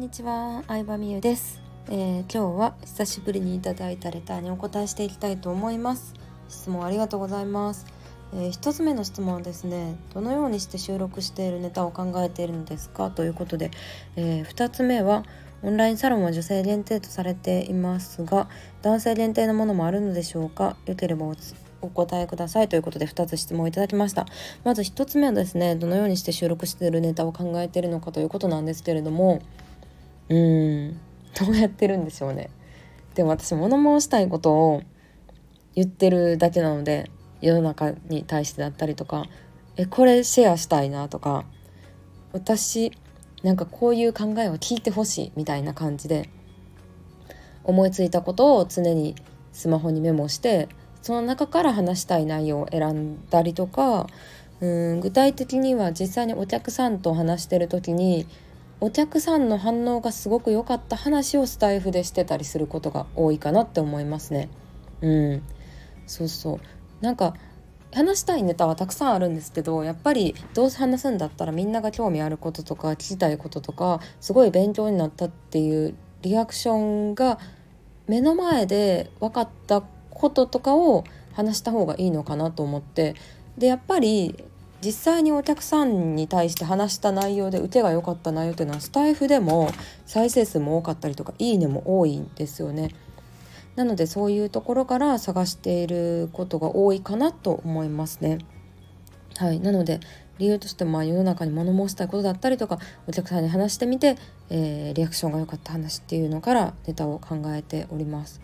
んにちは、相葉美優です、えー、今日は久しぶりにいただいたレターにお答えしていきたいと思います。質問ありがとうございます、えー、1つ目の質問はですねどのようにして収録しているネタを考えているのですか？ということで、えー、2つ目はオンラインサロンは女性限定とされていますが男性限定のものもあるのでしょうか？よければおお答えください。ということで2つ質問をいただきました。まず1つ目はですねどのようにして収録しているネタを考えているのかということなんですけれどもうん。どうやってるんでしょうね。でも私物申したいことを言ってるだけなので世の中に対してだったりとかえこれシェアしたいなとか私なんかこういう考えを聞いてほしいみたいな感じで思いついたことを常にスマホにメモしてその中から話したい内容を選んだりとかうん具体的には実際にお客さんと話してる時にお客さんの反応がすごく良かった話をスタイフでしてたりすることが多いかなって思いますね。うん。そうそう。なんか話したいネタはたくさんあるんですけどやっぱりどうせ話すんだったらみんなが興味あることとか聞きたいこととかすごい勉強になったっていうリアクションが目の前で分かったこととかを話した方がいいのかなと思って。でやっぱり実際にお客さんに対して話した内容で受けが良かった内容っていうのはスタイフでも再生数も多かったりとかいいねも多いんですよね。なのでそういうところから探していることが多いかなと思いますね。はい、なので理由としてもまあ世の中に物申したいことだったりとかお客さんに話してみて、えー、リアクションが良かった話っていうのからネタを考えております。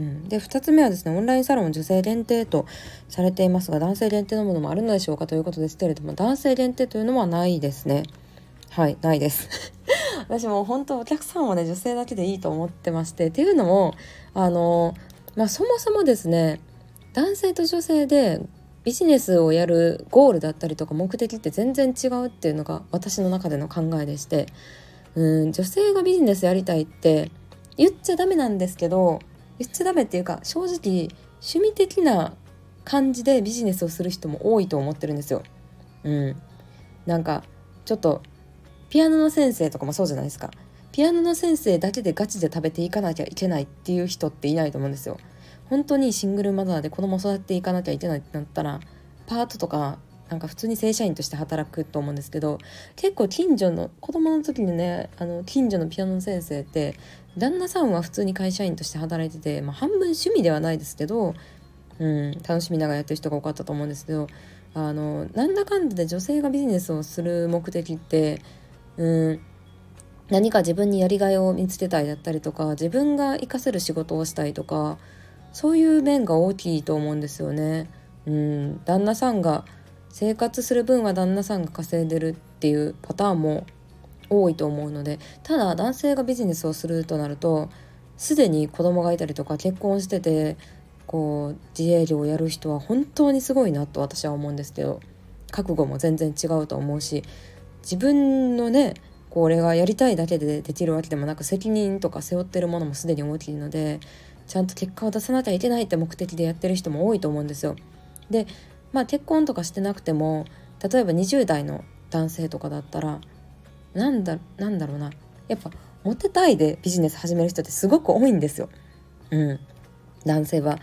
うん、で2つ目はですねオンラインサロン女性限定とされていますが男性限定のものもあるのでしょうかということですけれども男性限定というのはないですね。はいないです。私も本当お客さんはね女性だけでいいと思ってましてっていうのもあのまあそもそもですね男性と女性でビジネスをやるゴールだったりとか目的って全然違うっていうのが私の中での考えでしてうん女性がビジネスやりたいって言っちゃダメなんですけど言っちゃダメっていうか正直趣味的な感じでビジネスをする人も多いと思ってるんですよ。うん、なんかちょっとピアノの先生とかもそうじゃないですか。ピアノの先生だけでガチで食べていかなきゃいけないっていう人っていないと思うんですよ。本当にシングルマザーで子供育っていかなきゃいけないってなったらパートとかなんか普通に正社員として働くと思うんですけど結構近所の子供の時にねあの近所のピアノの先生って旦那さんは普通に会社員として働いてて、まあ、半分趣味ではないですけど、うん、楽しみながらやってる人が多かったと思うんですけどあのなんだかんだで女性がビジネスをする目的って、うん、何か自分にやりがいを見つけたいだったりとか自分が活かせる仕事をしたいとかそういう面が大きいと思うんですよね。うん、旦那さんが生活する分は旦那さんが稼いでるっていうパターンも多いと思うのでただ男性がビジネスをするとなるとすでに子供がいたりとか結婚しててこう自営業をやる人は本当にすごいなと私は思うんですけど覚悟も全然違うと思うし自分のねこれがやりたいだけでできるわけでもなく責任とか背負ってるものもすでに大きいのでちゃんと結果を出さなきゃいけないって目的でやってる人も多いと思うんですよ。でまあ結婚とかしてなくても例えば20代の男性とかだったらなんだなんだろうな。やっぱモテたいでビジネス始める人ってすごく多いんですよ。うん、男性は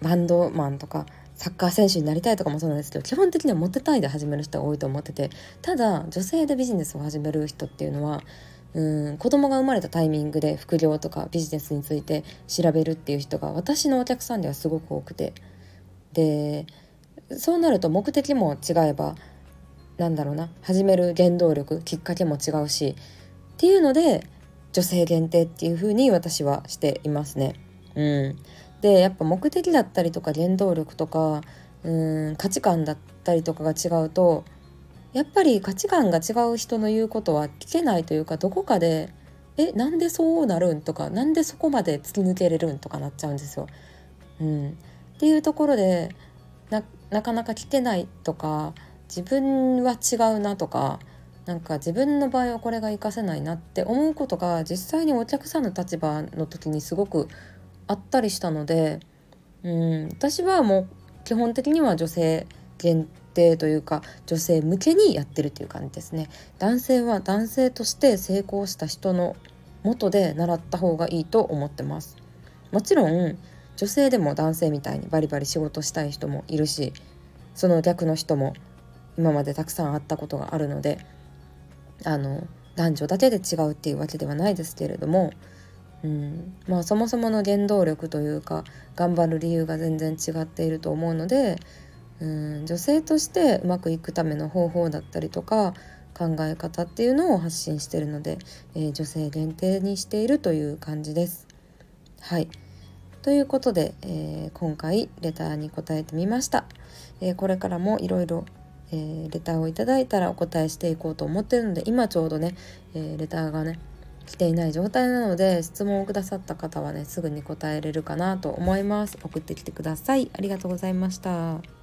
バンドマンとかサッカー選手になりたいとかもそうなんですけど基本的にはモテたいで始める人が多いと思っててただ女性でビジネスを始める人っていうのはうん子供が生まれたタイミングで副業とかビジネスについて調べるっていう人が私のお客さんではすごく多くて。でそうなると目的も違えばなんだろうな始める原動力きっかけも違うしっていうので女性限定っていう風に私はしていますね。うん、でやっぱ目的だったりとか原動力とかうん価値観だったりとかが違うとやっぱり価値観が違う人の言うことは聞けないというかどこかで「えなんでそうなるん?」とか「なんでそこまで突き抜けれるん?」とかなっちゃうんですよ。うん、っていうところでななかなか聞けないとか自分は違うなとかなんか自分の場合はこれが活かせないなって思うことが実際にお客さんの立場の時にすごくあったりしたので、うん、私はもう基本的には女性限定というか女性向けにやってるっていう感じですね。男性は男性として成功した人の元で習った方がいいと思ってます。もちろん女性でも男性みたいにバリバリ仕事したい人もいるしその逆の人も今までたくさん会ったことがあるのであの男女だけで違うっていうわけではないですけれども、うんまあ、そもそもの原動力というか頑張る理由が全然違っていると思うので、うん、女性としてうまくいくための方法だったりとか考え方っていうのを発信してるので、えー、女性限定にしているという感じです。はいということで、えー、今回レターに答えてみました。えー、これからもいろいろレターをいただいたらお答えしていこうと思ってるので今ちょうどね、えレターがね来ていない状態なので質問をくださった方はねすぐに答えれるかなと思います。送ってきてください。ありがとうございました。